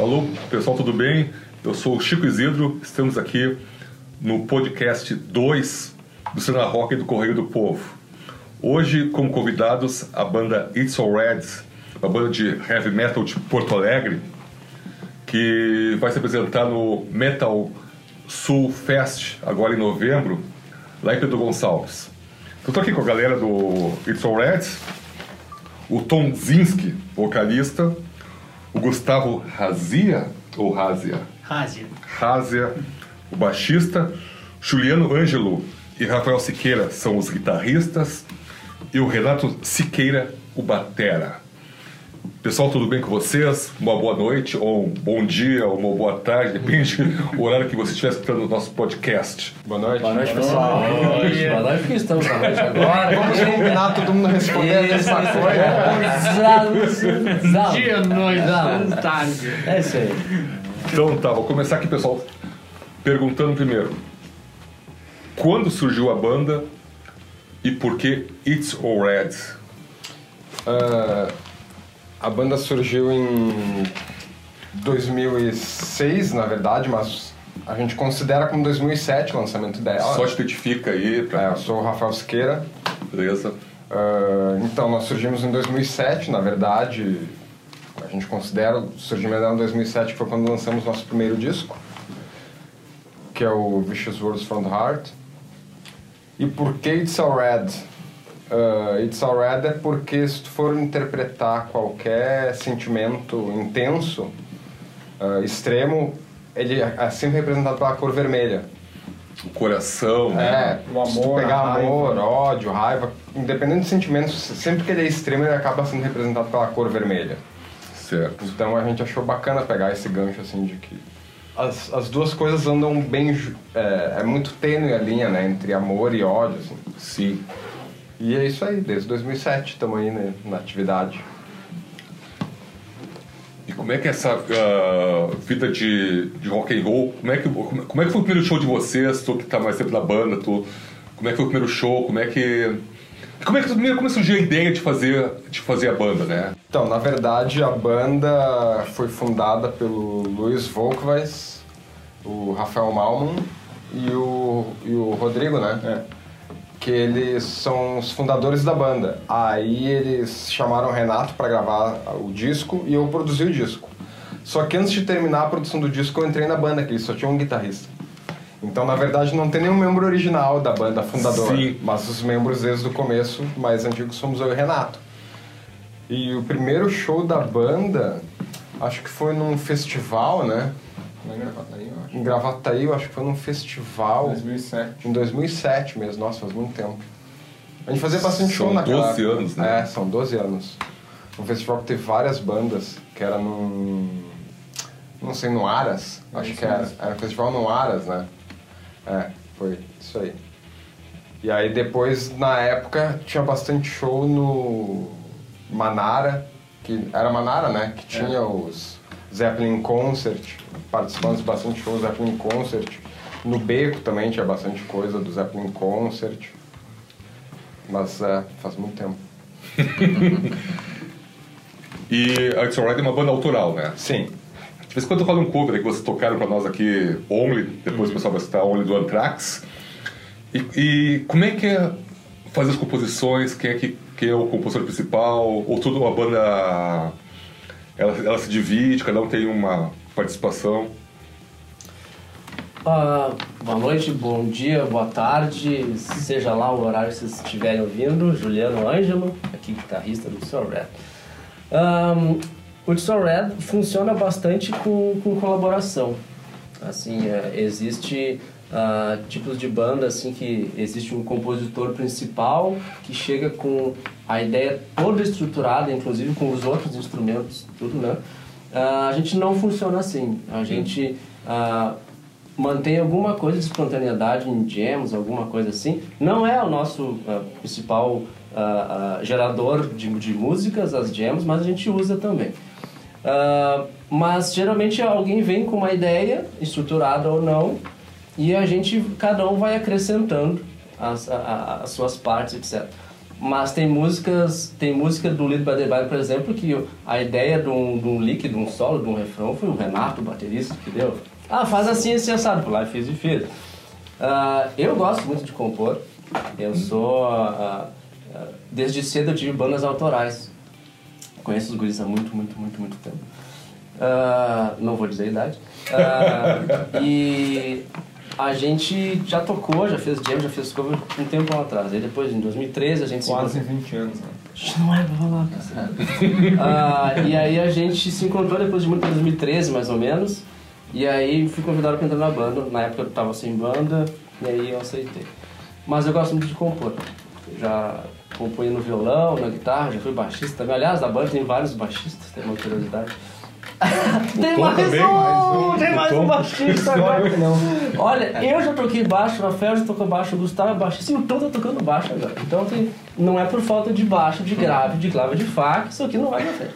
Alô, pessoal, tudo bem? Eu sou o Chico Isidro, estamos aqui no podcast 2 do Cena Rock e do Correio do Povo. Hoje, como convidados, a banda It's All Red, uma banda de heavy metal de Porto Alegre, que vai se apresentar no Metal Sul Fest, agora em novembro, lá em Pedro Gonçalves. Eu tô aqui com a galera do It's All Red, o Tom Zinski, vocalista, o Gustavo Razia, ou Razia? Razia. Razia, o baixista, Juliano Ângelo e Rafael Siqueira são os guitarristas, e o Renato Siqueira, o batera. Pessoal, tudo bem com vocês? Uma boa noite, ou um bom dia, ou uma boa tarde, depende do horário que você estiver escutando o nosso podcast. Boa noite. Boa noite, pessoal. Boa noite. Boa noite, porque estamos na noite agora. Vamos combinar todo mundo responder a mesma coisa. Dia, noite, tarde. É isso aí. Então tá, vou começar aqui, pessoal, perguntando primeiro. Quando surgiu a banda e por que It's All Red? Ah, a banda surgiu em 2006, na verdade, mas a gente considera como 2007 o lançamento dela. Só identifica aí, pra... É, eu sou o Rafael Siqueira. beleza? Ah, então, nós surgimos em 2007, na verdade, a gente considera o surgimento dela em 2007, que foi quando lançamos nosso primeiro disco, que é o Vicious Words from the Heart. E por que It's All Red? Ah, It's All Red é porque se tu for interpretar qualquer sentimento intenso, ah, extremo, ele é sempre representado pela cor vermelha. O coração, né? É, O se tu amor, pegar raiva. amor, ódio, raiva, independente dos sentimentos, sempre que ele é extremo, ele acaba sendo representado pela cor vermelha. Certo. Então a gente achou bacana pegar esse gancho assim de que as, as duas coisas andam bem. É, é muito tênue a linha, né? Entre amor e ódio, assim. Sim. E é isso aí, desde 2007 estamos aí né, na atividade. E como é que é essa ah, vida de, de rock and roll, como é, que, como, como é que foi o primeiro show de vocês, tu que tá mais tempo na banda, tu, como é que foi o primeiro show, como é que... Como é que primeiro como surgiu a ideia de fazer, de fazer a banda, né? Então, na verdade, a banda foi fundada pelo Luiz Volkweis, o Rafael Malman e o, e o Rodrigo, né? Que eles são os fundadores da banda. Aí eles chamaram o Renato para gravar o disco e eu produzi o disco. Só que antes de terminar a produção do disco, eu entrei na banda, que eles só tinham um guitarrista. Então, na verdade, não tem nenhum membro original da banda fundadora. Sim. Mas os membros desde o começo, mais antigos, somos eu e o Renato. E o primeiro show da banda, acho que foi num festival, né? Na Gravataí, eu acho. Em Gravataí, eu acho que foi num festival 2007. em 2007 mesmo. Nossa, faz muito tempo. A gente fazia bastante São show naquela 12 época. anos, né? É, são 12 anos. Um festival que teve várias bandas, que era num... Não sei, no Aras. É Acho que era. mesmo. Era um festival no Aras, né? É, foi isso aí. E aí depois, na época, tinha bastante show no Manara, que era Manara, né? Que tinha É. os Zeppelin Concert, participando de bastante shows Zeppelin Concert. No Beco também tinha bastante coisa do Zeppelin Concert. Mas é, faz muito tempo. E a It's Alright é uma banda autoral, né? Sim. De vez em quando rola um cover que vocês tocaram pra nós aqui, Only, depois o pessoal vai citar Only do Anthrax. E, e como é que é fazer as composições? Quem é, que, quem é o compositor principal? Ou tudo uma banda. Ela, ela se divide, cada um tem uma participação? Ah, boa noite, bom dia, boa tarde, seja lá o horário que vocês estiverem ouvindo. Juliano Ângelo, aqui guitarrista do Soul Red. Ahn, o Soul Red funciona bastante com, com colaboração. Assim, é, existe ah, tipos de banda assim que existe um compositor principal que chega com a ideia toda estruturada, inclusive com os outros instrumentos, tudo, né? Ah, a gente não funciona assim. A gente ah, mantém alguma coisa de espontaneidade em jams, alguma coisa assim. Não é o nosso ah, principal gerador de, de músicas, as jams, mas a gente usa também. Mas geralmente alguém vem com uma ideia, estruturada ou não, e a gente, cada um vai acrescentando as, as suas partes, etc. Mas tem músicas, tem música do Lead by the por exemplo, que a ideia de um, de um lick, de um solo, de um refrão, foi o Renato, o baterista, que deu. Ah, faz assim, assim, assado. Por lá, fiz e fiz. Ah, eu gosto muito de compor. Eu sou... ah, ah, desde cedo eu tive bandas autorais. Conheço os guris há muito, muito, muito, muito tempo. Não vou dizer a idade. E a gente já tocou, já fez jam, já fez cover um tempo atrás. Aí depois, em 2013, a gente se Quase 20 anos, né? não é pra falar, ah, E aí a gente se encontrou depois de muito em 2013, mais ou menos. E aí fui convidado pra entrar na banda. Na época eu tava sem banda, e aí eu aceitei. Mas eu gosto muito de compor. Já componho no violão, na guitarra, já fui baixista também. Aliás, da banda tem vários baixistas, tem uma curiosidade. tem mais também, um! mais um. Tem mais um baixista agora! Olha, eu já toquei baixo, o Rafael já tocou baixo, o Gustavo é baixista e o Tom tá tocando baixo agora. Então tem, não é por falta de baixo, de grave, de clave, de fá, que isso aqui não vai pra frente.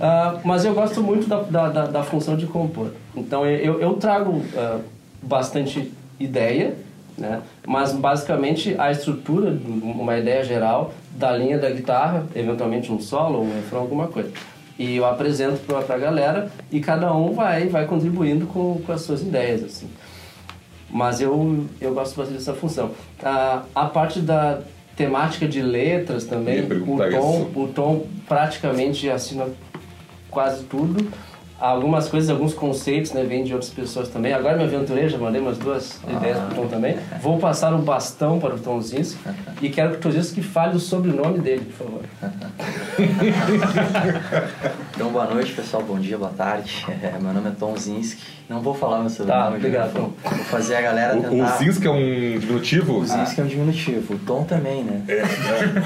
Ah, mas eu gosto muito da, da, da, da função de compor. Então eu, eu trago ah, bastante ideia, né? mas basicamente a estrutura, uma ideia geral da linha da guitarra, eventualmente um solo, um refrão, alguma coisa. E eu apresento pra, pra galera e cada um vai, vai contribuindo com, com as suas ideias. Assim. Mas eu, eu gosto bastante dessa função. A, a parte da temática de letras também, o Tom, isso. o Tom praticamente assina quase tudo. Algumas coisas, alguns conceitos, né, vêm de outras pessoas também. Agora me aventurei, já mandei umas duas ideias pro Tom também. Vou passar um bastão para o Tom Zinski e quero que o Tom Zinski fale o sobrenome dele, por favor. Então, boa noite, pessoal. Bom dia, boa tarde. É, meu nome é Tom Zinski. Não vou falar meu sobrenome. Tá, obrigado. Tom. Vou fazer a galera O, o tentar... Zinski é um diminutivo? O Zinski é um diminutivo. O Tom também, né? É, é.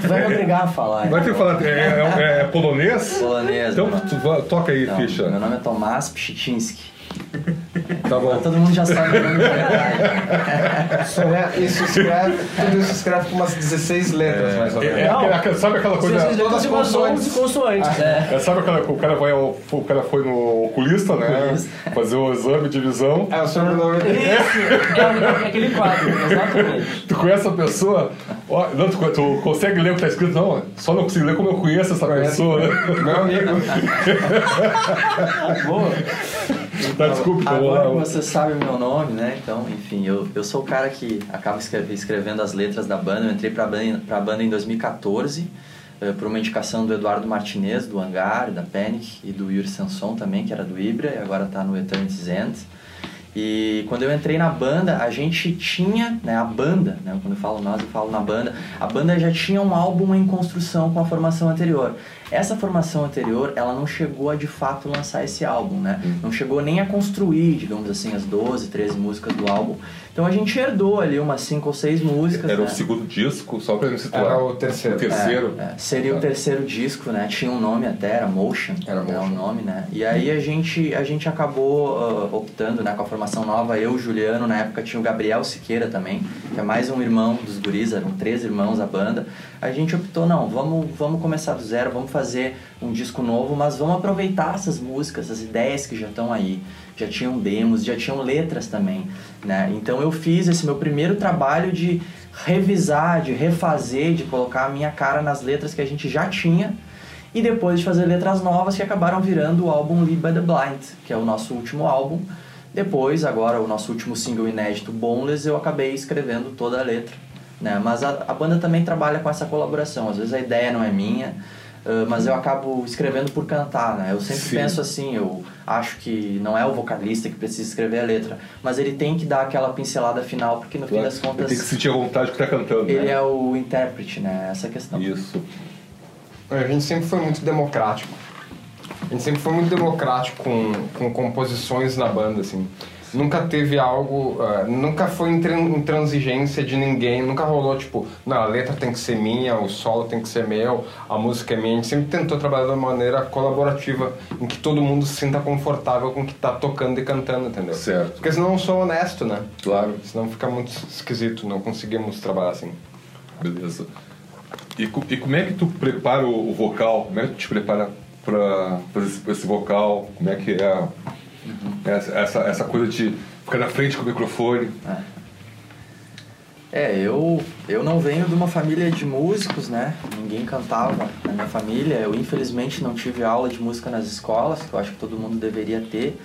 Tu vai me obrigar a falar. Vai ter que né? falar, é, é- é polonês? Polonês. Então né? tu, toca aí, Não, ficha. Meu nome é Tomás Pchitinski. Tá bom. Todo mundo já sabe o nome de verdade. Só é- isso escreve, tudo isso escreve com umas 16 letras, mais ou É, menos. é aquela- aquela- sabe aquela coisa. Vocês todas as consoantes. consoantes. consoantes. É. É, sabe aquela o cara vai ao- o cara foi no oculista, né? Oculista. Fazer o exame de visão. É o sobrenome dele. Isso, é, é aquele quadro, exatamente. Tu conhece a pessoa? Ó, não, tu, tu consegue ler o que tá escrito? Não, só não consigo ler como eu conheço essa Conhece. pessoa. Meu amigo. Boa. tá, desculpa, vamos Agora que você sabe o meu nome, né? Então, enfim, eu, eu sou o cara que acaba escreve- escrevendo as letras da banda. Eu entrei pra banda, pra banda em 2014, eh, por uma indicação do Eduardo Martinez, do Hangar, da Panic, e do Yuri Sanson também, que era do Ibra, e agora tá no Eternity's End. E quando eu entrei na banda, a gente tinha, né, a banda, né, quando eu falo nós, eu falo na banda, a banda já tinha um álbum em construção com a formação anterior. Essa formação anterior, ela não chegou a de fato lançar esse álbum, né? Não chegou nem a construir, digamos assim, as 12, 13 músicas do álbum. Então a gente herdou ali umas 5 ou 6 músicas, Era né? o segundo disco, só pra me situar. Era o terceiro. O terceiro. É, é. Seria o terceiro disco, né? Tinha um nome até, era Motion, Era né, Motion. o nome, né? E aí a gente, a gente acabou ah, optando, né, com a formação nova, eu, Juliano, na época tinha o Gabriel Siqueira também, que é mais um irmão dos guris, eram três irmãos a banda. A gente optou, não, vamos, vamos começar do zero, vamos fazer um disco novo, mas vamos aproveitar essas músicas, essas ideias que já estão aí. Já tinham demos, já tinham letras também, né? Então eu fiz esse meu primeiro trabalho de revisar, de refazer, de colocar a minha cara nas letras que a gente já tinha e depois de fazer letras novas que acabaram virando o álbum Lead by the Blind, que é o nosso último álbum. Depois, agora, o nosso último single inédito, Boneless, eu acabei escrevendo toda a letra. Né? Mas a, a banda também trabalha com essa colaboração. Às vezes a ideia não é minha, ah, mas eu acabo escrevendo por cantar, né? Eu sempre Sim. penso assim, eu acho que não é o vocalista que precisa escrever a letra, mas ele tem que dar aquela pincelada final, porque no fim das contas Tem que sentir a vontade que tá cantando. ele né? é o intérprete, né? Essa é questão. Isso. A gente sempre foi muito democrático. A gente sempre foi muito democrático com, com composições na banda, assim. Nunca teve algo, ah, nunca foi intran- intransigência de ninguém, nunca rolou tipo, não, a letra tem que ser minha, o solo tem que ser meu, a música é minha. A gente sempre tentou trabalhar de uma maneira colaborativa, em que todo mundo se sinta confortável com o que tá tocando e cantando, entendeu? Certo. Porque senão eu sou honesto, né? Claro. Senão fica muito esquisito, não conseguimos trabalhar assim. Beleza. E, e como é que tu prepara o, o vocal? Como é que tu te prepara fazer esse, esse vocal? Como é que é essa, essa, essa coisa de ficar na frente com o microfone? É, eu, eu não venho de uma família de músicos, né? Ninguém cantava na minha família. Eu, infelizmente, não tive aula de música nas escolas, que eu acho que todo mundo deveria ter.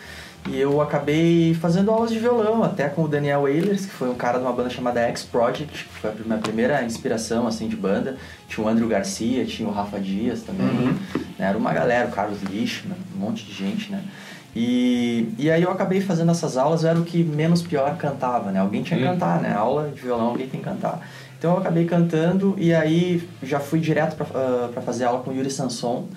E eu acabei fazendo aulas de violão, até com o Daniel Ehlers, que foi um cara de uma banda chamada X Project, que foi a minha primeira inspiração, assim, de banda. Tinha o Andrew Garcia, tinha o Rafa Dias também, né? Era uma galera, o Carlos Lixo, né? um monte de gente, né? E, e aí eu acabei fazendo essas aulas, eu era o que menos pior cantava, né? Alguém tinha que Hum. cantar, né? Aula de violão, alguém tem que cantar. Então eu acabei cantando e aí já fui direto para fazer aula com o Yuri Sanson,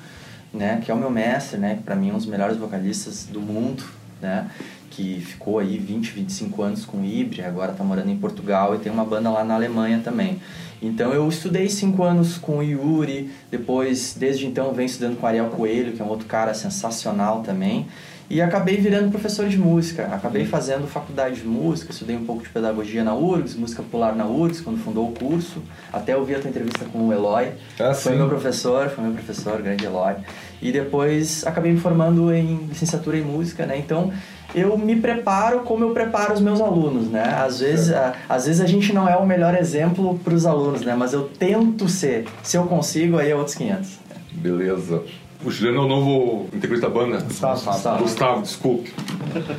né? Que é o meu mestre, né? Para mim um dos melhores vocalistas do mundo, né? Que ficou aí 20, 25 anos com o Ibre, agora tá morando em Portugal e tem uma banda lá na Alemanha também. Então eu estudei cinco anos com o Yuri, depois, desde então, venho estudando com o Ariel Coelho, que é um outro cara sensacional também. E acabei virando professor de música. Acabei fazendo faculdade de música, estudei um pouco de pedagogia na URGS, música popular na URGS, quando fundou o curso. Até ouvi a tua entrevista com o Eloy. Ah, foi sim. meu professor, foi meu professor, grande Eloy. E depois acabei me formando em licenciatura em música, né? Então eu me preparo como eu preparo os meus alunos, né? Às vezes, a, às vezes a gente não é o melhor exemplo para os alunos, né? Mas eu tento ser. Se eu consigo, aí é outros 500. Beleza. O Juliano é o novo integrante da banda? Gustavo. Gustavo. Gustavo, desculpe.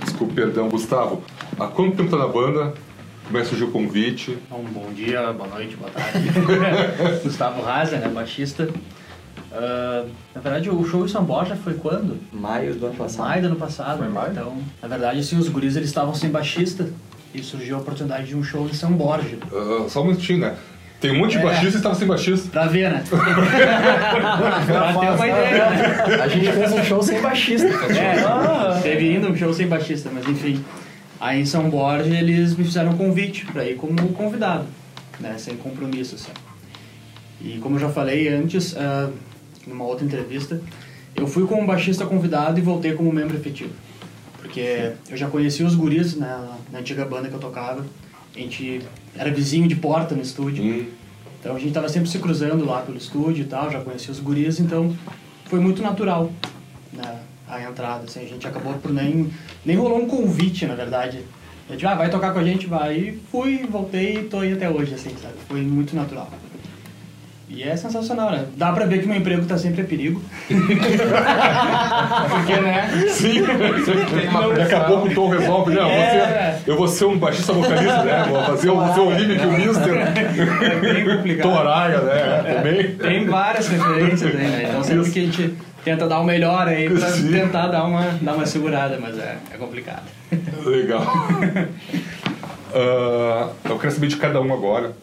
Desculpe, perdão. Gustavo, há quanto tempo tá na banda? Como é que surgiu o convite? Um bom dia, boa noite, boa tarde. Gustavo Raza, né, baixista. Ah, na verdade, o show em São Borja foi quando? Maio do ano passado. Maio do ano passado. Foi maio? Então, na verdade, assim, os guris eles estavam sem baixista e surgiu a oportunidade de um show em São Borja. Ah, só um minutinho, né? Tem um monte de É. baixista e estava sem baixista. Pra ver, né? pra ter uma ideia, né? A gente fez um show sem baixista. É, teve ainda um show sem baixista, mas enfim. Aí em São Borja eles me fizeram um convite pra ir como convidado, né? Sem compromisso, assim. E como eu já falei antes, ah, numa outra entrevista, eu fui como baixista convidado e voltei como membro efetivo. Porque eu já conheci os guris né, na antiga banda que eu tocava. A gente era vizinho de porta no estúdio. Hum. Então a gente tava sempre se cruzando lá pelo estúdio e tal, já conhecia os guris, então foi muito natural né, a entrada, assim, a gente acabou por nem... Nem rolou um convite, na verdade. A gente, ah, vai tocar com a gente, vai. E fui, voltei e tô aí até hoje, assim, sabe? Foi muito natural. E é sensacional, né? Dá pra ver que meu emprego tá sempre a perigo. Porque, né? Sim, Tem uma daqui a pressão. pouco o Tom resolve, não, É. eu vou ser um baixista vocalista, né? Vou fazer o, vou ser o Lineker, o Mister, É bem complicado. Tom Araya, né? Também. Tem várias referências aí, né? Então sempre que a gente tenta dar o melhor aí pra Sim. tentar dar uma, dar uma segurada, mas é, é complicado. Legal. Ah, eu quero saber de cada um agora.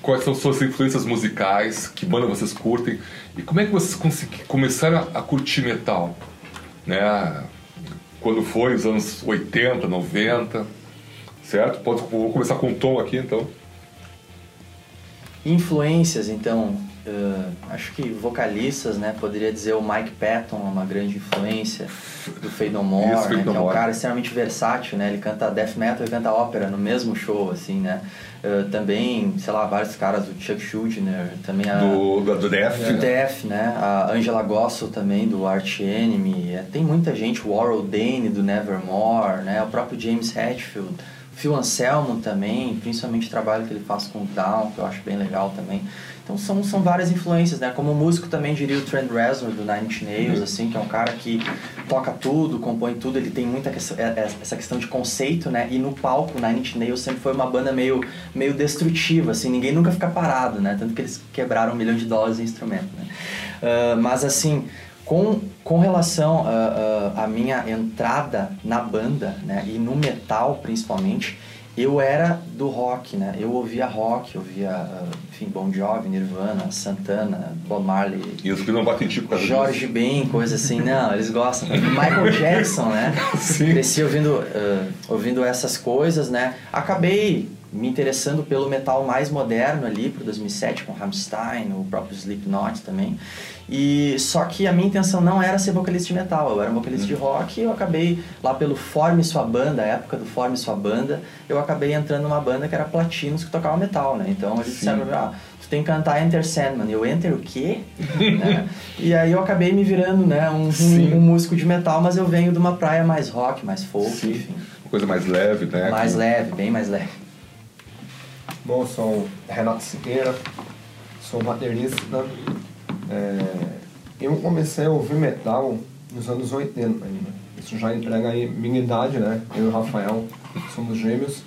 Quais são suas influências musicais? Que banda vocês curtem? E como é que vocês começaram a, a curtir metal? Né? Quando foi? Os anos 80, 90? Certo? Pode, vou começar com o Tom aqui, então. Influências, então, eh, acho que vocalistas, né? Poderia dizer o Mike Patton é uma grande influência do Fade No More, Isso, né, que é um cara extremamente versátil, né? Ele canta death metal e canta ópera no mesmo show, assim, né? Eh, também, sei lá, vários caras do Chuck Schuldiner, também a... Do, do, do Def. do Def, né? A Angela Gossel também, do Arch Enemy. É, tem muita gente, o Warren Dane, do Nevermore, né? O próprio James Hetfield. Phil Anselmo também, principalmente o trabalho que ele faz com o Down, que eu acho bem legal também. Então são, são várias influências, né? Como músico também diria o Trent Reznor, do Nine Inch Nails, assim, que é um cara que toca tudo, compõe tudo, ele tem muita é- é- essa questão de conceito, né? E no palco, o Nine Inch Nails sempre foi uma banda meio, meio destrutiva, assim, ninguém nunca fica parado, né? Tanto que eles quebraram um milhão de dólares em instrumento, né? Ah, mas assim, com, com relação à à- à minha entrada na banda, né? E no metal, principalmente, eu era do rock, né? Eu ouvia rock, eu ouvia, ah, enfim, Bon Jovi, Nirvana, Santana, Bob Marley, E os que não batem tipo causa Jorge Ben, coisa assim, não, eles gostam. Michael Jackson, né? Sim. Cresci ouvindo, ah, ouvindo essas coisas, né? Acabei me interessando pelo metal mais moderno ali, pro 2007, com Rammstein, o próprio Slipknot também. E só que a minha intenção não era ser vocalista de metal, eu era um vocalista de rock e eu acabei lá pelo Forme Sua Banda, a época do Forme Sua Banda, eu acabei entrando numa banda que era Platinos que tocava metal, né? Então eles disseram, pra mim, ah, tu tem que cantar Enter Sandman. Eu, Enter o quê? Né? E aí eu acabei me virando, né, um, um, um músico de metal, mas eu venho de uma praia mais rock, mais folk, Sim. enfim. Uma coisa mais leve, né? Mais leve, bem mais leve. Bom, sou Renato Siqueira, sou baterista. É, eu comecei a ouvir metal nos anos 80 ainda. Isso já entrega aí minha idade, né? Eu e o Rafael somos gêmeos.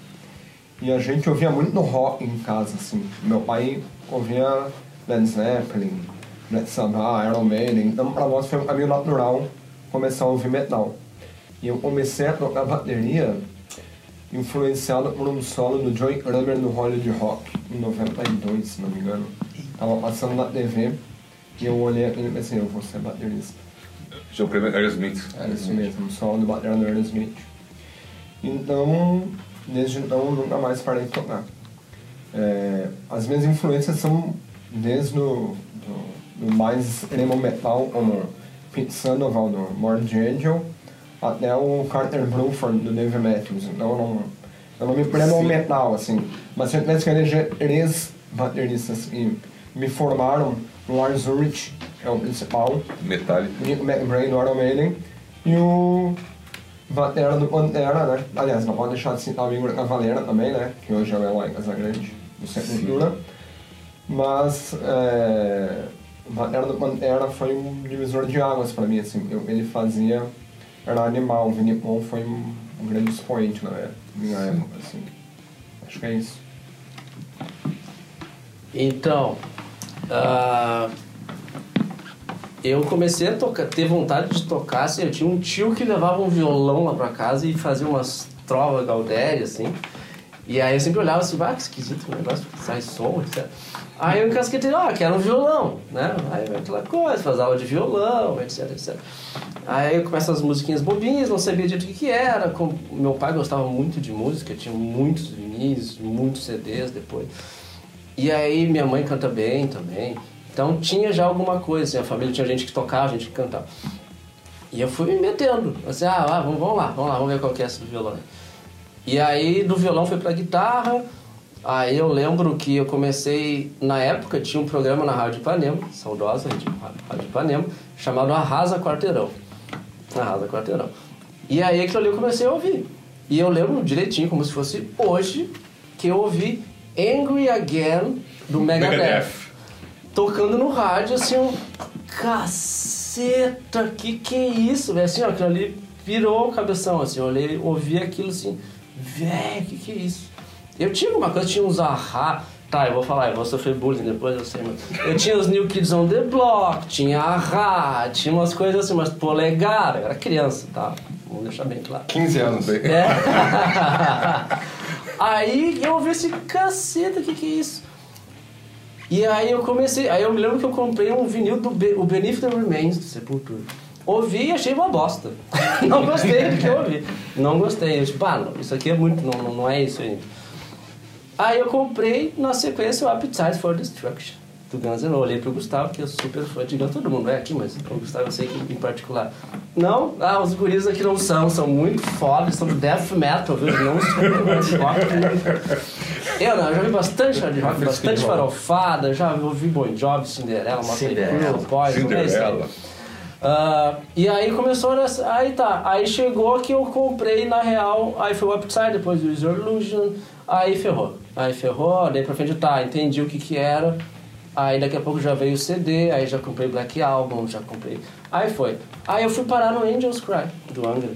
E a gente ouvia muito rock em casa, assim. Meu pai ouvia Led Zeppelin, Black Sabbath, Iron Maiden. Então, pra nós foi um caminho natural começar a ouvir metal. E eu comecei a tocar bateria influenciado por um solo do Joey Kramer no Hollywood Rock, em 92, se não me engano. Tava passando na TV e eu olhei aquilo e pensei, eu vou ser baterista. O primeiro Aerosmith. Era isso mesmo, um solo do bateria do Aerosmith. Então, desde então, eu nunca mais parei de tocar. É, as minhas influências são desde o do, do mais extremo metal, como Pete Sandoval do Morbid Angel, até o Carter Bruford do Dave Matthews. Então, eu não, eu não me prendo ao metal, assim. Mas eu penso que eleger três bateristas que me formaram, o Lars Ulrich, é o principal, Metallica. Nick McBrain do Iron Maiden e o Batera do Pantera, né? Aliás, não pode deixar de citar o Igor Cavaleira também, né? Que hoje é o Eloy Casagrande do Sepultura. Mas é, o Batera do Pantera foi um divisor de águas pra mim, assim. Eu, ele fazia... Era animal. O Vinnie Paul foi um, um grande expoente na minha época, assim. Acho que é isso. Então, ah, eu comecei a tocar, ter vontade de tocar, assim, eu tinha um tio que levava um violão lá pra casa e fazia umas trovas Galdéria, assim. E aí eu sempre olhava assim, ah, que esquisito o negócio, sai som, etc. Aí eu encasquetei, ah, quero um violão, né? Aí vai aquela coisa, faz aula de violão, etc, etc. Aí eu começo as musiquinhas bobinhas, não sabia direito o que, era. Meu pai gostava muito de música, tinha muitos vinis, muitos CDs depois. E aí minha mãe canta bem também. Então tinha já alguma coisa, assim, a família tinha gente que tocava, gente que cantava. E eu fui me metendo, assim, ah, vamos, vamos lá, vamos lá, vamos ver qual que é esse violão. E aí do violão foi pra guitarra, aí eu lembro que eu comecei, na época tinha um programa na Rádio Ipanema, saudosa Rádio Rádio Ipanema, chamado Arrasa Quarteirão. Arrasa Quarteirão. E aí aquilo ali eu comecei a ouvir. E eu lembro direitinho, como se fosse hoje, que eu ouvi Angry Again do Megadeth Megadeth. tocando no rádio, assim, um caceta, que que é isso, velho? Assim, ó, aquilo ali virou o cabeção, assim, eu olhei, ouvi aquilo assim, velho, que que é isso? Eu tinha alguma coisa, tinha uns ahá, tá, eu vou falar, eu vou sofrer bullying depois, eu sei, mas eu tinha os New Kids on the Block, tinha ahá, tinha umas coisas assim, mas polegar, eu era criança, tá? Vamos deixar bem claro. 15 anos. É. aí eu ouvi esse caceta, que que é isso? E aí eu comecei, aí eu me lembro que eu comprei um vinil do Be o Beneath the Remains do Sepultura. Ouvi e achei uma bosta. não gostei do que eu ouvi. Não gostei. Eu tipo, ah, não, isso aqui é muito, não, não- não é isso aí. Aí eu comprei na sequência o Appetite for Destruction do Guns N' Roses. Olhei pro Gustavo, que sou super fã de Guns, todo mundo é aqui, mas o Gustavo eu sei que em particular. Não, ah, os guris aqui não são, são muito fodas, são do death metal, viu? Não são rock. Eu não, eu já vi bastante hard rock, bastante farofada, já ouvi Bon Jovi, Cinderela, Cinderela. Poison, é. Cinderela. Ah, e aí começou nessa. Aí tá. Aí chegou que eu comprei na real. Aí foi o Upside, depois o Illusion. Aí ferrou. Aí ferrou, daí pra frente tá, entendi o que que era. Aí daqui a pouco já veio o CD, aí já comprei Black Album, já comprei. Aí foi. Aí eu fui parar no Angels Cry, do Angra.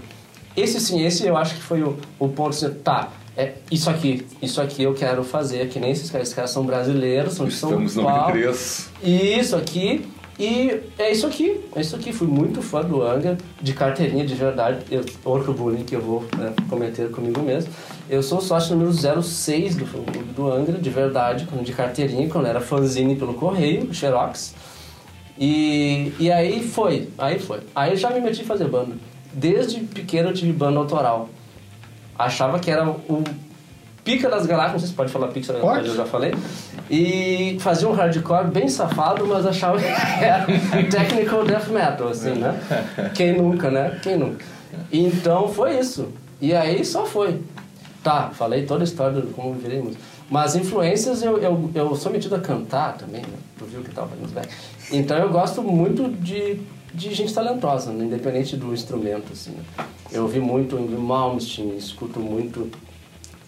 Esse sim, esse eu acho que foi o, o ponto assim, tá. É, isso aqui, isso aqui eu quero fazer, que nem esses caras, esses caras são brasileiros, são de Estamos São no Paulo. 23. Isso aqui. E é isso aqui, é isso aqui. Fui muito fã do Angra, de carteirinha de verdade. Eu, outro bullying que eu vou né, cometer comigo mesmo. Eu sou sócio número 06 do, do Angra, de verdade, de carteirinha, quando era fanzine pelo correio, Xerox. E, e aí foi, aí foi. Aí eu já me meti em fazer banda. Desde pequeno eu tive banda autoral. Achava que era o pica das galáxias, não sei se pode falar pica das galáxias, eu já falei. E fazia um hardcore bem safado, mas achava que era technical death metal, assim, né? Quem nunca, né? Quem nunca? Então foi isso. E aí só foi. Tá, falei toda a história de como eu virei músico. Mas influências, eu, eu, eu sou metido a cantar também, né? Tu viu que tava fazendo back. Então eu gosto muito de, de gente talentosa, né? independente do instrumento, assim. né? Eu ouvi muito Ingrid Malmsteen, escuto muito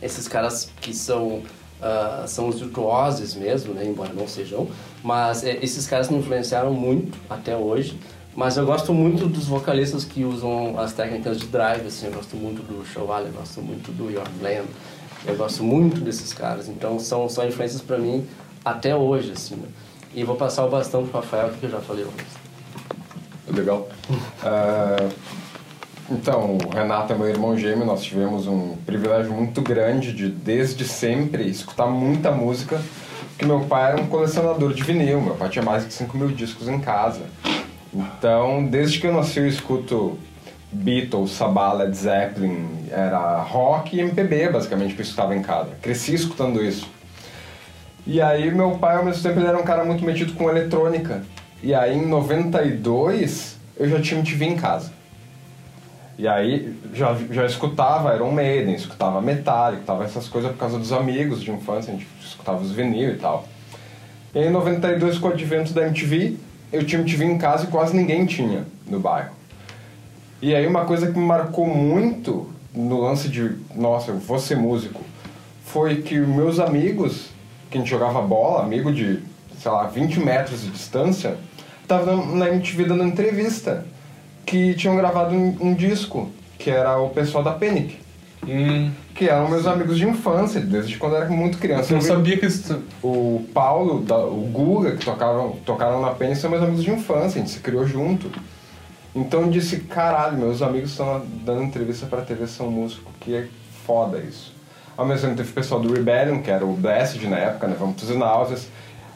esses caras que são ah, são os virtuosos mesmo, né? embora não sejam, mas é, esses caras me influenciaram muito até hoje. Mas eu gosto muito dos vocalistas que usam as técnicas de drive, assim, eu gosto muito do Chauvel, eu gosto muito do Your Bland, eu gosto muito desses caras, então são, são influências para mim até hoje, assim, né? E vou passar o bastão pro Rafael, que eu já falei antes. Legal. Ah, então, o Renato é meu irmão gêmeo, nós tivemos um privilégio muito grande de, desde sempre, escutar muita música, porque meu pai era um colecionador de vinil, meu pai tinha mais de 5 mil discos em casa. Então, desde que eu nasci, eu escuto Beatles, Sabá, Led Zeppelin, era rock e MPB, basicamente, que eu escutava em casa. Cresci escutando isso. E aí, meu pai, ao mesmo tempo, ele era um cara muito metido com eletrônica. E aí, em 92, eu já tinha MTV em casa. E aí já, já escutava Iron Maiden, escutava Metallica, escutava essas coisas por causa dos amigos de infância, a gente escutava os vinil e tal. E aí em 92, com o advento da MTV, eu tinha MTV em casa e quase ninguém tinha no bairro. E aí uma coisa que me marcou muito no lance de, nossa, eu vou ser músico, foi que meus amigos, que a gente jogava bola, amigo de, sei lá, 20 metros de distância, estavam na MTV dando entrevista que tinham gravado um, um disco, que era o pessoal da Panic. Hum, Que eram meus amigos de infância, desde quando eu era muito criança. eu não sabia que isso... O Paulo, da- o Guga, que tocaram, tocaram na Panic, são meus amigos de infância, a gente se criou junto. Então eu disse, caralho, meus amigos estão dando entrevista pra TV, são músico, que é foda isso. Ao mesmo tempo teve o pessoal do Rebellion, que era o Blessed na época, né, Vamos Pros Náuseas.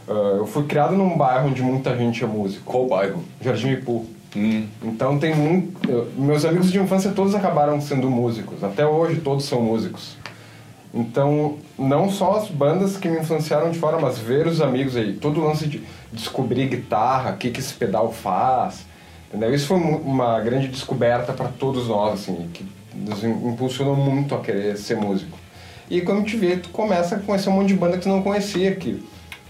Ah, eu fui criado num bairro onde muita gente é músico, Qual bairro? Jardim Ipu. Hum, Então tem muito. eu- Meus amigos de infância todos acabaram sendo músicos. Até hoje todos são músicos. Então, não só as bandas que me influenciaram de fora, mas ver os amigos aí. Todo o lance de descobrir guitarra, o que, que esse pedal faz. Entendeu? Isso foi uma grande descoberta para todos nós, assim, que nos im- impulsionou muito a querer ser músico. E quando te vê, tu começa a conhecer um monte de banda que tu não conhecia, que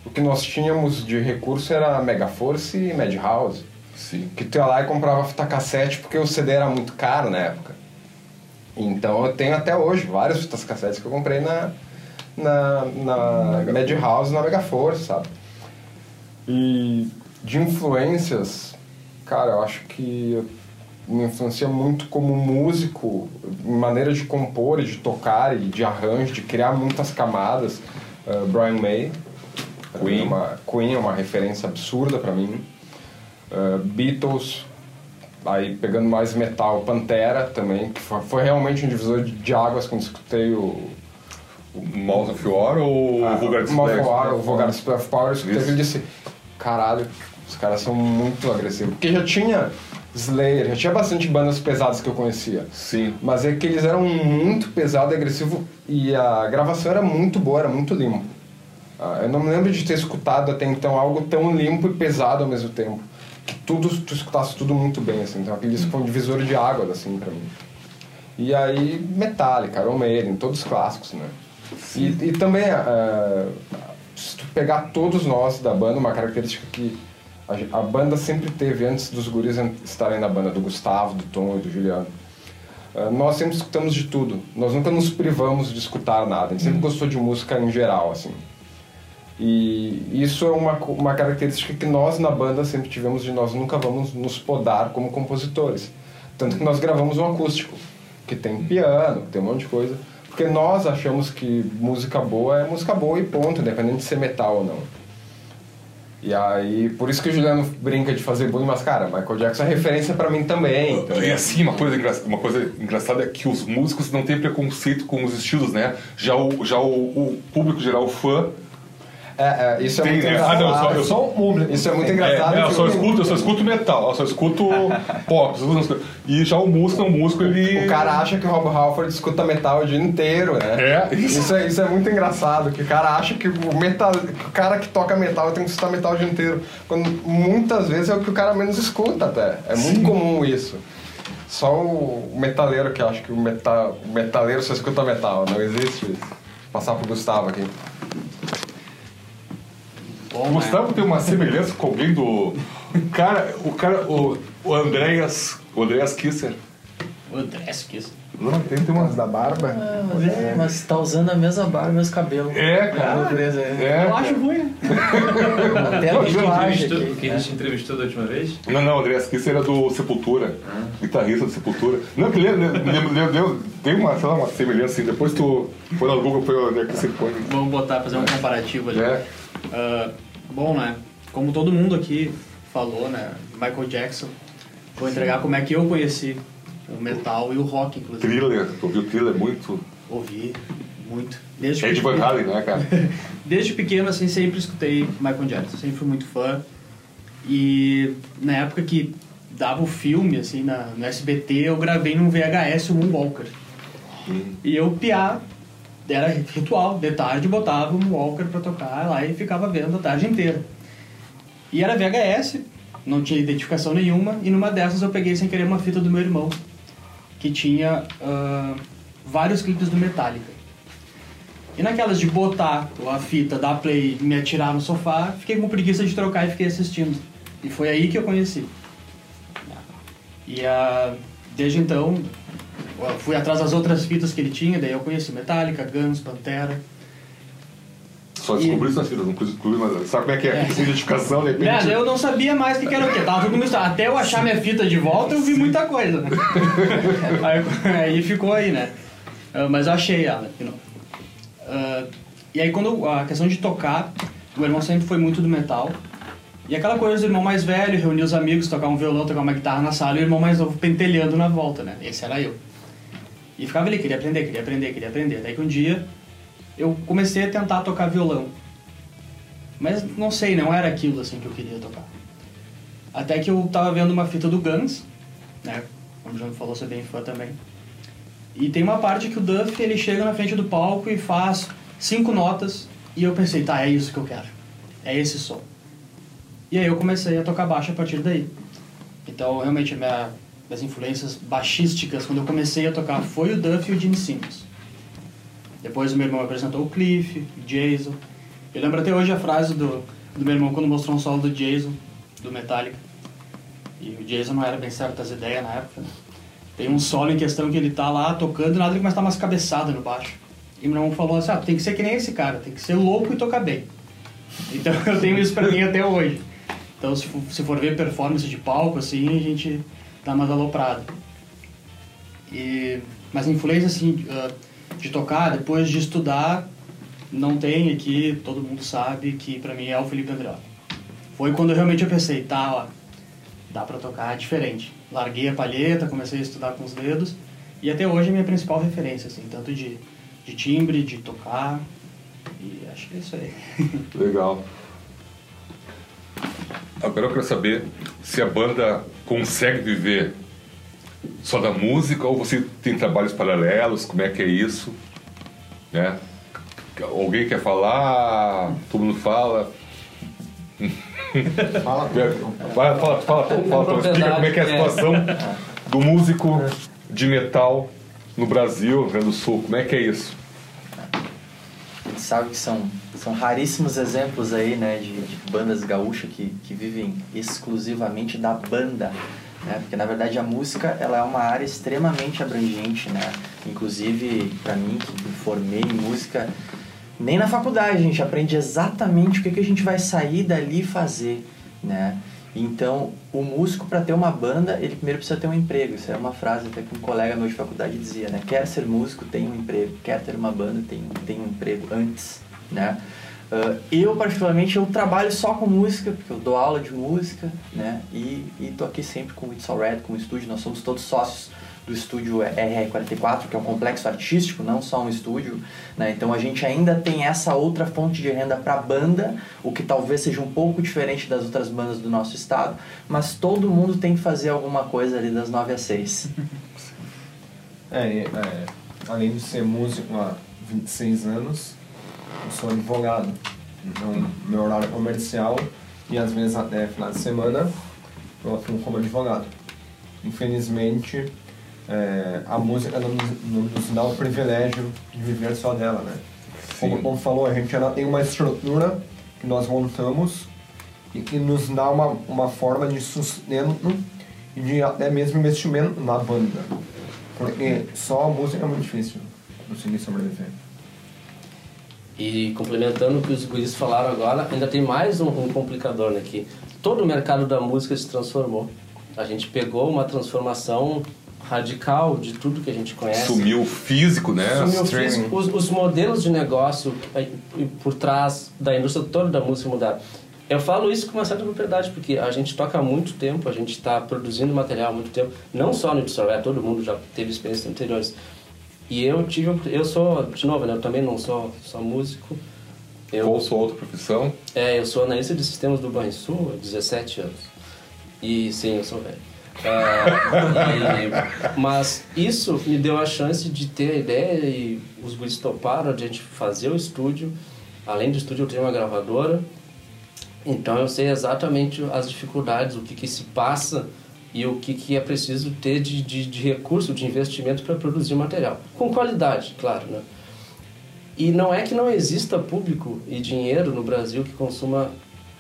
o que nós tínhamos de recurso era Megaforce e Madhouse. Sim. Que tu ia lá e comprava fita cassete porque o CD era muito caro na época. Então eu tenho até hoje várias fitas cassetes que eu comprei na, na, na Madhouse, na Megaforce, sabe? E de influências, cara, eu acho que me influencia muito como músico, maneira de compor e de tocar e de arranjo, de criar muitas camadas. Uh, Brian May, Queen. É uma, Queen é uma referência absurda pra mim. Uh, Beatles, aí pegando mais metal, Pantera também, que foi, foi realmente um divisor de, de águas quando escutei o, O Mouse of War ou o Vulgar o Mouth Display? of War, o Vulgar Display of Power, eu escutei e disse, caralho, os caras são muito agressivos. Porque já tinha Slayer, já tinha bastante bandas pesadas que eu conhecia. Sim. Mas é que eles eram muito pesado e agressivo e a gravação era muito boa, era muito limpo. Ah, eu não me lembro de ter escutado até então algo tão limpo e pesado ao mesmo tempo. Que tudo, tu escutasse tudo muito bem, assim. Então aquele disco foi um divisor de águas, assim, pra mim. E aí, Metallica, Iron Maiden, todos os clássicos, né? E, e também, ah, se tu pegar todos nós da banda, uma característica que a, a banda sempre teve antes dos guris estarem na banda, do Gustavo, do Tom e do Juliano. Ah, nós sempre escutamos de tudo. Nós nunca nos privamos de escutar nada. A gente sempre gostou de música em geral, assim. E isso é uma, uma característica que nós na banda sempre tivemos de nós nunca vamos nos podar como compositores. Tanto que nós gravamos um acústico, que tem piano, que tem um monte de coisa. Porque nós achamos que música boa é música boa e ponto, independente de ser metal ou não. E aí, por isso que o Juliano brinca de fazer bullying, mas cara, Michael Jackson é referência pra mim também. entendeu? E assim, uma coisa, engra- uma coisa engraçada é que os músicos não têm preconceito com os estilos, né? Já o, já o, o público geral, o fã, É, é, isso é Tem, muito engraçado. Ah, não, só- eu Só público. Isso é muito É, engraçado. é, eu, que só escuto, eu só escuto metal, eu só escuto pop. E já o músico, o músico, ele. O cara acha que o Rob Halford escuta metal o dia inteiro, né? É, isso. Isso é, isso é muito engraçado, que o cara acha que o, metal, que o cara que toca metal tem que escutar metal o dia inteiro. Quando muitas vezes é o que o cara menos escuta até. É muito comum isso. Só o metaleiro que acha que o, metal, o metaleiro só escuta metal. Não existe isso. Vou passar pro Gustavo aqui. Bom, O né? Gustavo tem uma semelhança com alguém do. Cara, o cara, o, o Andreas. O Andreas Kisser. O Andrés, que isso. Não, tem, tem Por uma. causa da barba. Ah, mas, é, mas tá usando a mesma barba, mesmo cabelo. É, cara. Beleza, É. Eu acho ruim. Até a tatuagem aqui. Quem né? te entrevistou da última vez? Não, não, André, esse era do Sepultura, guitarrista do Sepultura. Não, que lembra, tem uma, sei lá, uma semelhança assim. Depois tu põe no Google, é que você põe. Vamos botar, fazer um comparativo ali. É. Ah, bom, né? Como todo mundo aqui falou, né? Michael Jackson. Vou entregar como é que eu conheci o metal e o rock, inclusive. Thriller, tu ouviu Thriller muito. Ouvi muito. Desde Ed Van Halen, né, cara? Desde pequeno, assim, sempre escutei Michael Jackson, sempre fui muito fã. E na época que dava o filme, assim, na, no SBT, eu gravei num VHS o Moonwalker. E eu, piá, era ritual, de tarde botava o Moonwalker pra tocar lá e ficava vendo a tarde inteira. E era VHS, não tinha identificação nenhuma, e numa dessas eu peguei sem querer uma fita do meu irmão, que tinha ah, vários clipes do Metallica. E naquelas de botar a fita, dar play e me atirar no sofá, fiquei com preguiça de trocar e fiquei assistindo. E foi aí que eu conheci. E ah, desde então, fui atrás das outras fitas que ele tinha, daí eu conheci Metallica, Guns, Pantera. Só descobri isso nas fitas, não descobri, mas sabe como é que é? Sem identificação, de repente. Eu não sabia mais o que que era o que, tava tudo misturado. Até eu achar minha fita de volta, eu vi muita coisa. né? aí, aí ficou aí, né? Ah, mas eu achei ela. Ah, e aí quando a questão de tocar, o irmão sempre foi muito do metal. E aquela coisa do irmão mais velho, reunir os amigos, tocar um violão, tocar uma guitarra na sala, e o irmão mais novo pentelhando na volta, né? Esse era eu. E ficava ali, queria aprender, queria aprender, queria aprender. Daí que um dia eu comecei a tentar tocar violão. Mas não sei, não era aquilo assim que eu queria tocar. Até que eu tava vendo uma fita do Guns, né? Como o João falou, você é bem fã também. E tem uma parte que o Duff ele chega na frente do palco e faz cinco notas e eu pensei, tá, é isso que eu quero. É esse som. E aí eu comecei a tocar baixo a partir daí. Então, realmente, minha, minhas influências baixísticas, quando eu comecei a tocar, foi o Duff e o Gene Simmons. Depois o meu irmão apresentou o Cliff, o Jason. Eu lembro até hoje a frase do, do meu irmão quando mostrou um solo do Jason, do Metallica. E o Jason não era bem certo das ideias na época, né? Tem um solo em questão que ele tá lá tocando e nada começa a dar umas cabeçadas no baixo. E meu irmão falou assim, ah, tem que ser que nem esse cara, tem que ser louco e tocar bem. Então eu tenho isso pra mim até hoje. Então se for, se for ver performance de palco, assim, a gente dá mais aloprado. E, mas influência, assim, ah, de tocar, depois de estudar, não tem aqui, todo mundo sabe que pra mim é o Felipe Andreotti. Foi quando realmente eu pensei, tá, ó, dá pra tocar diferente. Larguei a palheta, comecei a estudar com os dedos, e até hoje é minha principal referência, assim, tanto de, de timbre, de tocar, e acho que é isso aí. Legal. Agora eu quero saber se a banda consegue viver só da música ou você tem trabalhos paralelos, como é que é isso? Né? Alguém quer falar? Todo mundo fala? Fala, Fala, fala, fala, fala, explica como é que é a situação do músico de metal no Brasil, no Rio Grande do Sul, como é que é isso? A gente sabe que são, são raríssimos exemplos aí, né, de, de bandas gaúchas que, que vivem exclusivamente da banda, né? Porque na verdade a música ela é uma área extremamente abrangente, né? Inclusive para mim que me formei em música, nem na faculdade a gente aprende exatamente o que, que a gente vai sair dali fazer, né? Então, o músico, para ter uma banda, ele primeiro precisa ter um emprego. Isso é uma frase até que um colega meu de faculdade dizia, né? Quer ser músico, tem um emprego. Quer ter uma banda, tem, tem um emprego antes, né? Uh, eu, particularmente, eu trabalho só com música, porque eu dou aula de música, né? E, e tô aqui sempre com o It's Alright, com o estúdio. Nós somos todos sócios do estúdio RR44, que é um complexo artístico, não só um estúdio. Né? Então a gente ainda tem essa outra fonte de renda para a banda, o que talvez seja um pouco diferente das outras bandas do nosso estado, mas todo mundo tem que fazer alguma coisa ali das 9 às 6. É, é, além de ser músico há 26 anos, eu sou advogado. Então, meu horário é comercial e às vezes até final de semana eu atuo como advogado. Infelizmente, é, a música não nos, não nos dá o privilégio de viver só dela, né? Como, como falou, a gente ainda tem uma estrutura que nós montamos e que nos dá uma, uma forma de sustento e de até mesmo investimento na banda. Porque só a música é muito difícil conseguir sobreviver. E complementando o que os guris falaram agora, ainda tem mais um, um complicador aqui. Todo o mercado da música se transformou. A gente pegou uma transformação radical de tudo que a gente conhece. Sumiu o físico, né? Sumiu o físico. Os, os modelos de negócio eh, por trás da indústria toda da música mudaram. Eu falo isso com uma certa propriedade, porque a gente toca há muito tempo, a gente está produzindo material há muito tempo, não só no Itsoré, todo mundo já teve experiências anteriores. E eu tive, eu sou, de novo, né, eu também não sou só músico. Eu, Qual sua outra profissão? é, eu sou analista de sistemas do Banrisul há 17 anos. E sim, eu sou velho. Ah, e- mas isso me deu a chance de ter a ideia e os guris toparam de a gente fazer o estúdio. Além do estúdio, eu tenho uma gravadora. Então eu sei exatamente as dificuldades, o que, que se passa e o que, que é preciso ter de, de, de recurso, de investimento para produzir material. Com qualidade, claro, né? E não é que não exista público e dinheiro no Brasil que consuma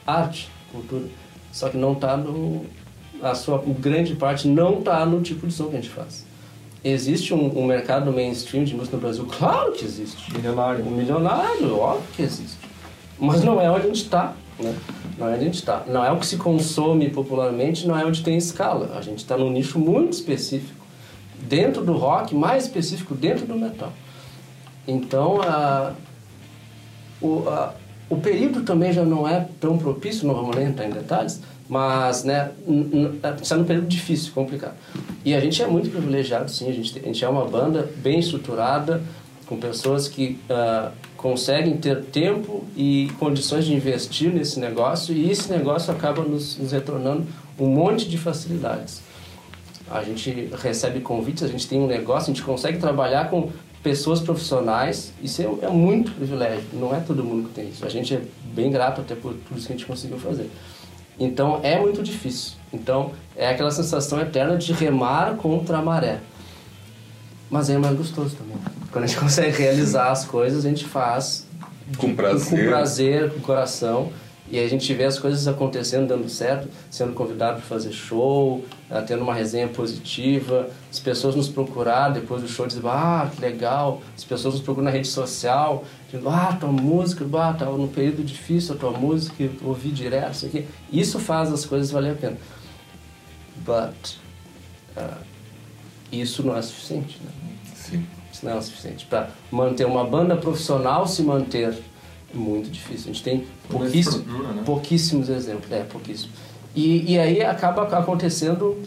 arte, cultura, só que não está no a sua grande parte não está no tipo de som que a gente faz. Existe um, um mercado mainstream de música no Brasil? Claro que existe. Milionário. Um milionário, óbvio que existe. Mas não é onde a gente está, né? Não é onde a gente está. Não é o que se consome popularmente, não é onde tem escala. A gente está num nicho muito específico. Dentro do rock, mais específico, dentro do metal. Então, a, o, a, o período também já não é tão propício, não vamos nem entrar em detalhes, mas né, está num período difícil, complicado. E a gente é muito privilegiado, sim, a gente, a gente é uma banda bem estruturada, com pessoas que ah, conseguem ter tempo e condições de investir nesse negócio, e esse negócio acaba nos, nos retornando um monte de facilidades. A gente recebe convites, a gente tem um negócio, a gente consegue trabalhar com pessoas profissionais. Isso é, é muito privilégio, não é todo mundo que tem isso. A gente é bem grato até por tudo isso que a gente conseguiu fazer. Então é muito difícil. Então é aquela sensação eterna de remar contra a maré. Mas é mais gostoso também. Quando a gente consegue realizar as coisas, a gente faz Com prazer. com prazer, com coração. E a gente vê as coisas acontecendo, dando certo, sendo convidado para fazer show, eh, tendo uma resenha positiva, as pessoas nos procurar depois do show dizendo, ah, que legal, as pessoas nos procuram na rede social, dizendo, ah, tua música, ah, tava num período difícil a tua música, ouvi direto, isso aqui. Isso faz as coisas valer a pena. But, ah, isso não é suficiente, né? Sim. Isso não é o suficiente. Para manter uma banda profissional se manter é muito difícil. A gente tem pouquíssimos, estrutura, né? pouquíssimos exemplos. É, pouquíssimos. E, e aí acaba acontecendo,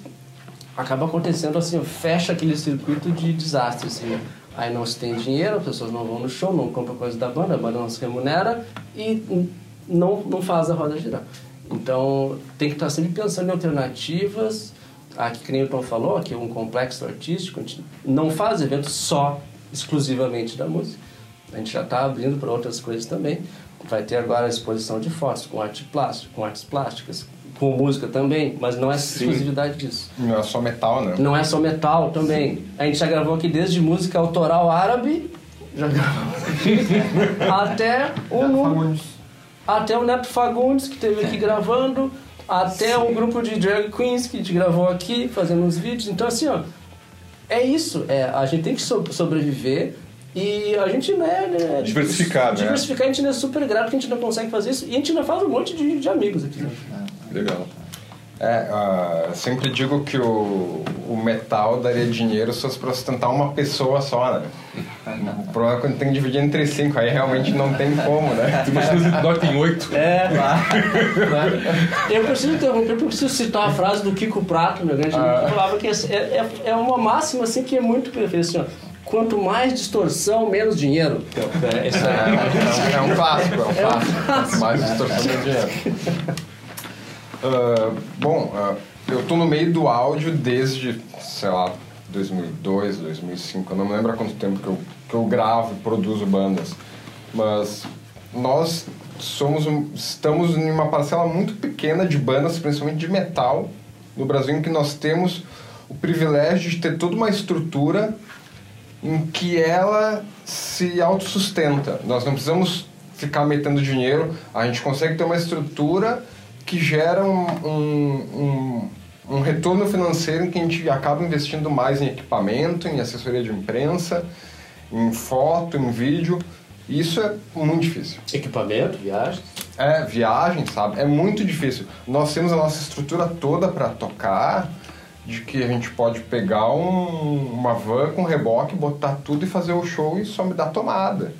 acaba acontecendo assim, fecha aquele circuito de desastre. Assim. Aí não se tem dinheiro, as pessoas não vão no show, não compram coisa da banda, a banda não se remunera e não, não faz a roda girar. Então tem que estar sempre pensando em alternativas. Aqui, que nem o Tom falou, aqui é um complexo artístico, a gente não faz eventos só, exclusivamente da música. A gente já está abrindo para outras coisas também. Vai ter agora a exposição de fotos com arte plástica, com artes plásticas, com música também, mas não é exclusividade disso. Não é só metal, né? Não é só metal também. A gente já gravou aqui desde música autoral árabe, já gravou até o nu- Fagundes. até o Neto Fagundes, que esteve aqui gravando, até um grupo de drag queens que a gente gravou aqui, fazendo uns vídeos. Então, assim, ó, é isso. É, a gente tem que so- sobreviver e a gente, né... né Diversificar, né? Diversificar, a gente é super grato que a gente não consegue fazer isso. E a gente ainda faz um monte de, de amigos aqui. né? Legal. É, ah, sempre digo que o, o metal daria dinheiro se fosse pra sustentar uma pessoa só, né? O problema é quando tem que dividir entre cinco, aí realmente não tem como, né? Tu imagina se nós tem oito. É, claro. Eu preciso interromper porque eu preciso citar a frase do Kiko Prato, meu grande amigo, que falava que é, é, é uma máxima assim que é muito perfeita. Assim, ó, Quanto mais distorção, menos dinheiro. É, isso É, é um clássico, é um clássico. Quanto mais distorção do dinheiro. Ah, bom, ah, eu tô no meio do áudio desde, sei lá, 2002, 2005. Eu não me lembro há quanto tempo que eu, que eu gravo e produzo bandas. Mas nós somos um- estamos em uma parcela muito pequena de bandas, principalmente de metal, no Brasil, em que nós temos o privilégio de ter toda uma estrutura em que ela se autossustenta. Nós não precisamos ficar metendo dinheiro, a gente consegue ter uma estrutura que gera um, um, um, um retorno financeiro em que a gente acaba investindo mais em equipamento, em assessoria de imprensa, em foto, em vídeo. Isso é muito difícil. Equipamento, viagens. É, viagem, sabe? É muito difícil. Nós temos a nossa estrutura toda para tocar, de que a gente pode pegar um, uma van com reboque, botar tudo e fazer o show e só me dar tomada.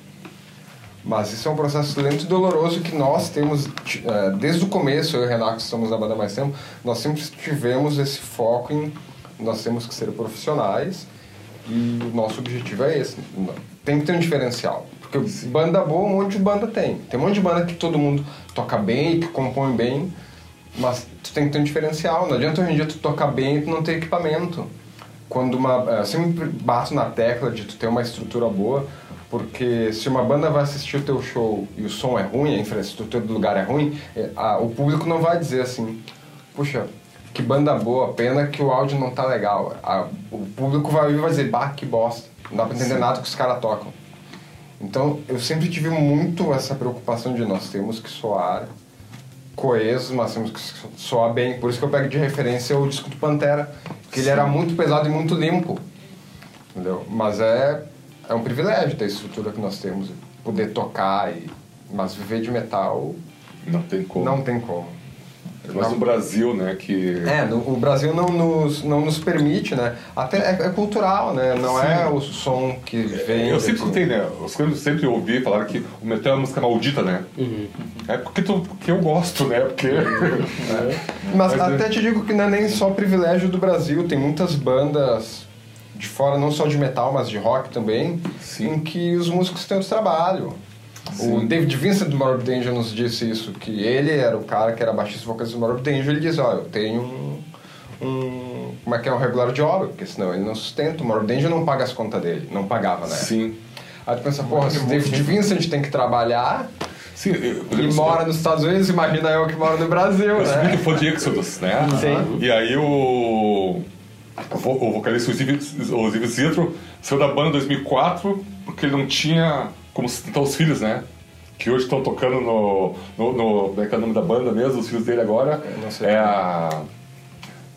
Mas isso é um processo lento e doloroso que nós temos, eh, desde o começo, eu e o Renato, que estamos na banda mais tempo, nós sempre tivemos esse foco em nós temos que ser profissionais e o nosso objetivo é esse. Tem que ter um diferencial. Porque banda boa, um monte de banda tem. Tem um monte de banda que todo mundo toca bem, que compõe bem, mas tu tem que ter um diferencial. Não adianta hoje em dia tu tocar bem e tu não ter equipamento. Quando uma, eu eh, sempre bato na tecla de tu ter uma estrutura boa, porque se uma banda vai assistir o teu show e o som é ruim, a infraestrutura do lugar é ruim, é, a, o público não vai dizer assim, puxa, que banda boa, pena que o áudio não tá legal. A, o público vai ouvir e vai dizer, bah, que bosta, não dá pra entender Sim. nada que os caras tocam. Então, eu sempre tive muito essa preocupação de nós temos que soar coesos, mas temos que soar bem. Por isso que eu pego de referência o disco do Pantera, que ele era muito pesado e muito limpo. Entendeu? Mas é é um privilégio ter a estrutura que nós temos, poder tocar, e, mas viver de metal. Não tem como. Não tem como. Mas no Brasil, né, que... É, no, o Brasil não nos, não nos permite, né? Até é, é cultural, né? Não Sim. é o som que vem... Eu sempre escutei, né? Eu sempre ouvi falar que o metal é uma música maldita, né? Uhum. É porque, tu, porque eu gosto, né? Porque... É. Mas, Mas, até é... te digo que não é nem só privilégio do Brasil. Tem muitas bandas de fora, não só de metal, mas de rock também, Sim. em que os músicos têm outro trabalho. Sim. O David Vincent do Morbid Angel nos disse isso, que ele era o cara que era baixista vocalista do Morbid Angel, ele diz, ó, eu tenho um, um, como é que é, um regular de obra, porque senão ele não sustenta, o Morbid Angel não paga as contas dele, não pagava, né? Sim. Aí tu pensa, porra, se o David Vincent tem que trabalhar... Sim, eu, e mora nos Estados Unidos, imagina eu que moro no Brasil, eu né? Eu que foi de Exodus, né? Sim. E aí o o vocalista Osiris Zitro saiu da banda em 2004 porque ele não tinha como sustentar os filhos, né? Que hoje estão tocando no, no, no. Como é que é o nome da banda mesmo? Os filhos dele agora. É a.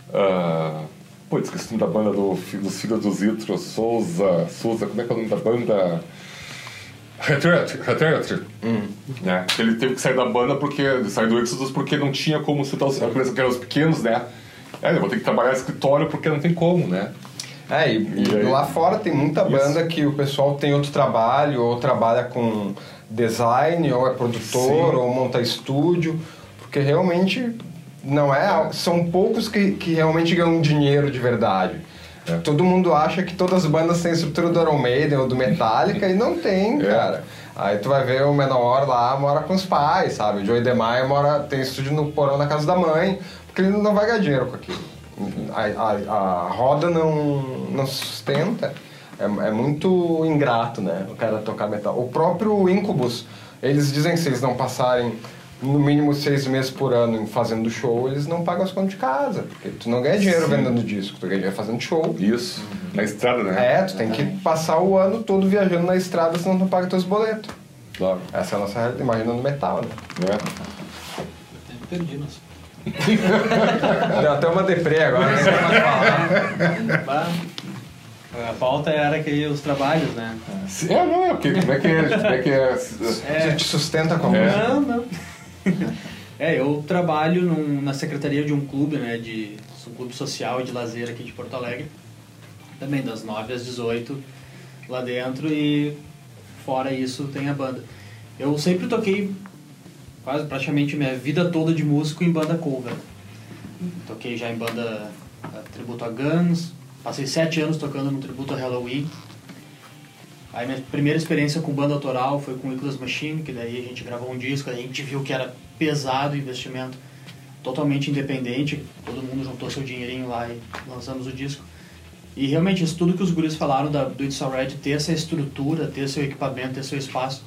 Uh, pô, esqueci o nome da banda do, dos filhos do Zitro, Souza. Souza, como é que é o nome da banda? Retreat. Hum. Né? Ele teve que sair da banda porque. sair do Exodus porque não tinha como sustentar os filhos, que eram os pequenos, né? É, eu vou ter que trabalhar escritório porque não tem como, né? É, e, e lá fora tem muita banda Isso. que o pessoal tem outro trabalho, ou trabalha com design, ou é produtor, Sim. ou monta estúdio, porque realmente não é. São poucos que, que realmente ganham dinheiro de verdade. É. Todo mundo acha que todas as bandas têm estrutura do Iron Maiden ou do Metallica e não tem, é. cara. Aí tu vai ver o Menor lá, mora com os pais, sabe? O Joey DeMaio mora, tem estúdio no porão na casa da mãe porque ele não vai ganhar dinheiro com aquilo. A, a, a roda não, não sustenta. É, é, muito ingrato, né? O cara tocar metal. O próprio Incubus, eles dizem que se eles não passarem no mínimo seis meses por ano fazendo show, eles não pagam as contas de casa. Porque tu não ganha dinheiro Sim. vendendo disco, tu ganha dinheiro fazendo show. Isso. Na estrada, né? É, tu tem que passar o ano todo viajando na estrada, senão tu não paga teus boletos. Claro. Essa é a nossa realidade, imaginando metal, né? É. Perdi, nossa. Deu até uma deprê agora, nem mais falar. A pauta era que os trabalhos, né? É, não, é porque como é que é? Como é que é? é. te sustenta como? É. Não, não. É, eu trabalho num, na secretaria de um clube, né? De um clube social e de lazer aqui de Porto Alegre. Também das 9 às 18 lá dentro e fora isso tem a banda. Eu sempre toquei quase praticamente minha vida toda de músico em banda cover. Toquei já em banda uh, tributo a Guns, passei sete anos tocando no tributo a Halloween. Aí minha primeira experiência com banda autoral foi com o Nicholas Machine, que daí a gente gravou um disco, a gente viu que era pesado o investimento, totalmente independente, todo mundo juntou seu dinheirinho lá e lançamos o disco. E realmente isso tudo que os guris falaram da, do It's Alright, ter essa estrutura, ter seu equipamento, ter seu espaço,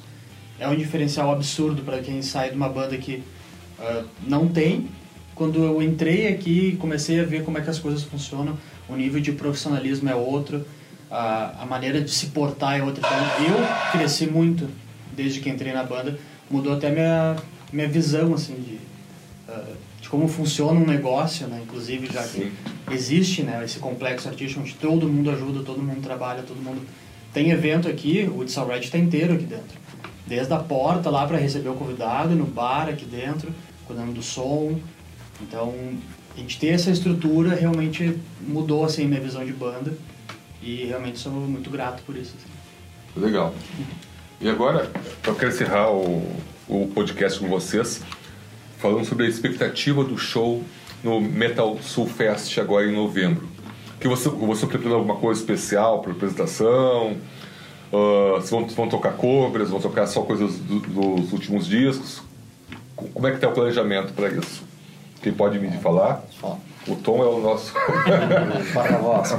é um diferencial absurdo para quem sai de uma banda que uh, não tem. Quando eu entrei aqui comecei a ver como é que as coisas funcionam, o nível de profissionalismo é outro, a, a maneira de se portar é outra. Então, eu cresci muito desde que entrei na banda, mudou até minha minha visão assim de, uh, de como funciona um negócio, né? Inclusive já que existe, né? Esse complexo artístico onde todo mundo ajuda, todo mundo trabalha, todo mundo tem evento aqui. O It's Alright está inteiro aqui dentro, desde a porta lá para receber o convidado, no bar aqui dentro, cuidando do som. Então a gente ter essa estrutura realmente mudou assim minha visão de banda e realmente sou muito grato por isso. Assim. Legal. E agora eu quero encerrar o, o podcast com vocês falando sobre a expectativa do show no Metal Soul Fest agora em novembro. Que você, você pretende alguma coisa especial para apresentação? Uh, vão, vão tocar covers, vão tocar só coisas do, dos últimos discos? Como é que está o planejamento para isso? Quem pode me falar? O Tom é o nosso porta-voz.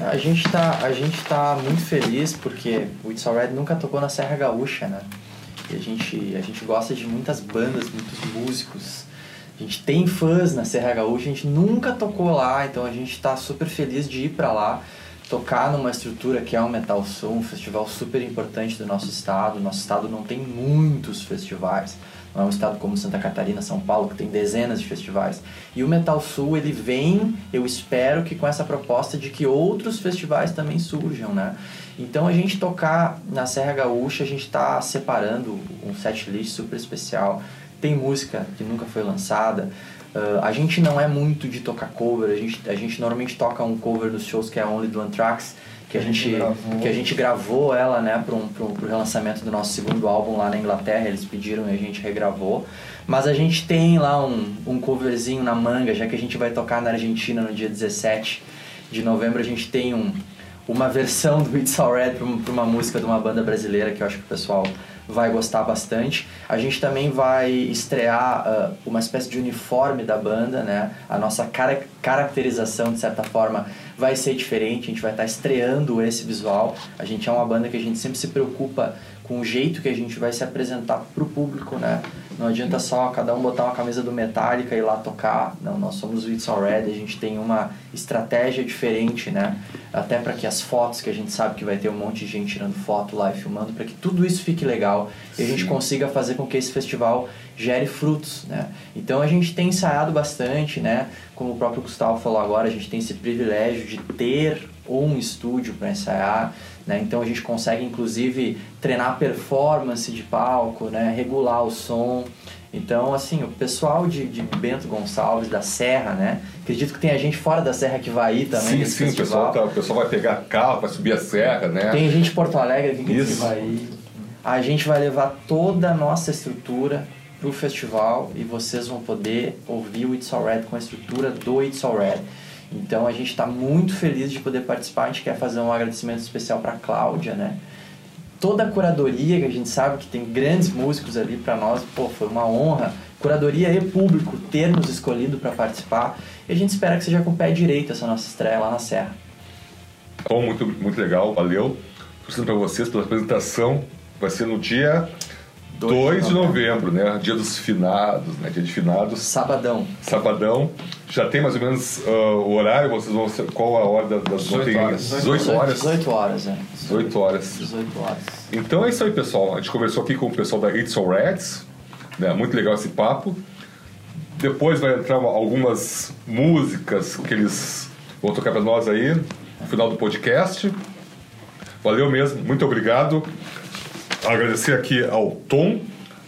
a gente está a gente tá muito feliz porque o It's Alright nunca tocou na Serra Gaúcha, né? E a gente a gente gosta de muitas bandas, muitos músicos. A gente tem fãs na Serra Gaúcha, a gente nunca tocou lá, então a gente está super feliz de ir para lá tocar numa estrutura que é o Metal Soul, um festival super importante do nosso estado. Nosso estado não tem muitos festivais. É um estado como Santa Catarina, São Paulo, que tem dezenas de festivais. E o Metal Sul, ele vem, eu espero que com essa proposta de que outros festivais também surjam, né? Então a gente tocar na Serra Gaúcha, a gente está separando um set list super especial. Tem música que nunca foi lançada. Uh, a gente não é muito de tocar cover, a gente, a gente normalmente toca um cover dos shows que é Only do Anthrax, que a gente, que a gente gravou ela né, para um, o relançamento do nosso segundo álbum lá na Inglaterra, eles pediram e a gente regravou. Mas a gente tem lá um, um coverzinho na manga, já que a gente vai tocar na Argentina no dia 17 de novembro, a gente tem um, uma versão do It's Alright para uma música de uma banda brasileira que eu acho que o pessoal vai gostar bastante. A gente também vai estrear uh, uma espécie de uniforme da banda, né? A nossa cara caracterização, de certa forma, vai ser diferente. A gente vai estar estreando esse visual. A gente é uma banda que a gente sempre se preocupa com o jeito que a gente vai se apresentar para o público, né? Não adianta só cada um botar uma camisa do Metallica e ir lá tocar. Não, nós somos o It's Already, a gente tem uma estratégia diferente, né? Até para que as fotos, que a gente sabe que vai ter um monte de gente tirando foto lá e filmando, para que tudo isso fique legal e a gente consiga fazer com que esse festival gere frutos, né? Então a gente tem ensaiado bastante, né? Como o próprio Gustavo falou agora, a gente tem esse privilégio de ter um estúdio para ensaiar, né? Então a gente consegue inclusive treinar performance de palco, né? Regular o som. Então, assim, o pessoal de, de Bento Gonçalves, da Serra, né? Acredito que tem a gente fora da Serra que vai ir também. Sim, sim, o pessoal, tá, o pessoal vai pegar carro, vai subir a serra, né? Tem gente de Porto Alegre aqui que vai ir. A gente vai levar toda a nossa estrutura para o festival e vocês vão poder ouvir o It's Alright com a estrutura do It's Alright. Então a gente está muito feliz de poder participar. A gente quer fazer um agradecimento especial para Cláudia, né? Toda a curadoria, que a gente sabe que tem grandes músicos ali para nós, pô, foi uma honra. Curadoria e público ter nos escolhido para participar. E a gente espera que seja com o pé direito essa nossa estreia lá na Serra. Bom, muito, muito legal, valeu. Torcendo para vocês pela apresentação. Vai ser no dia 2 de novembro, né? Dia dos finados, né? Dia de finados. Sabadão. Sabadão. Já tem mais ou menos uh, o horário? Vocês vão ser, qual a hora das 18 horas. 18 horas? 18 horas, é. 18 horas. 18 horas. Então é isso aí, pessoal. A gente conversou aqui com o pessoal da It's All Reds. Né? Muito legal esse papo. Depois vai entrar algumas músicas que eles vão tocar para nós aí no final do podcast. Valeu mesmo, muito obrigado agradecer aqui ao Tom,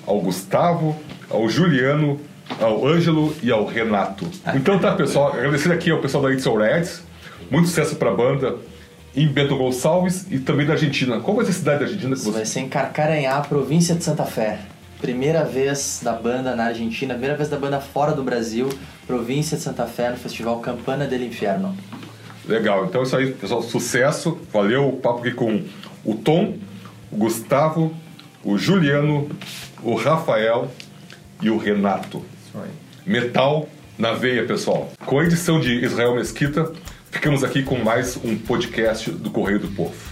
ao Gustavo, ao Juliano, ao Ângelo e ao Renato. Então tá, pessoal, agradecer aqui ao pessoal da It's Reds. Muito sucesso pra banda em Bento Gonçalves e também da Argentina. Qual vai ser a cidade da Argentina? Que você... Vai ser em Carcaranhá, província de Santa Fé. Primeira vez da banda na Argentina, primeira vez da banda fora do Brasil, província de Santa Fé, no festival Campana del Inferno. Legal, então é isso aí, pessoal. Sucesso. Valeu o papo aqui com o Tom o Gustavo, o Juliano, o Rafael e o Renato. Metal na veia, pessoal. Com a edição de Israel Mesquita, ficamos aqui com mais um podcast do Correio do Povo.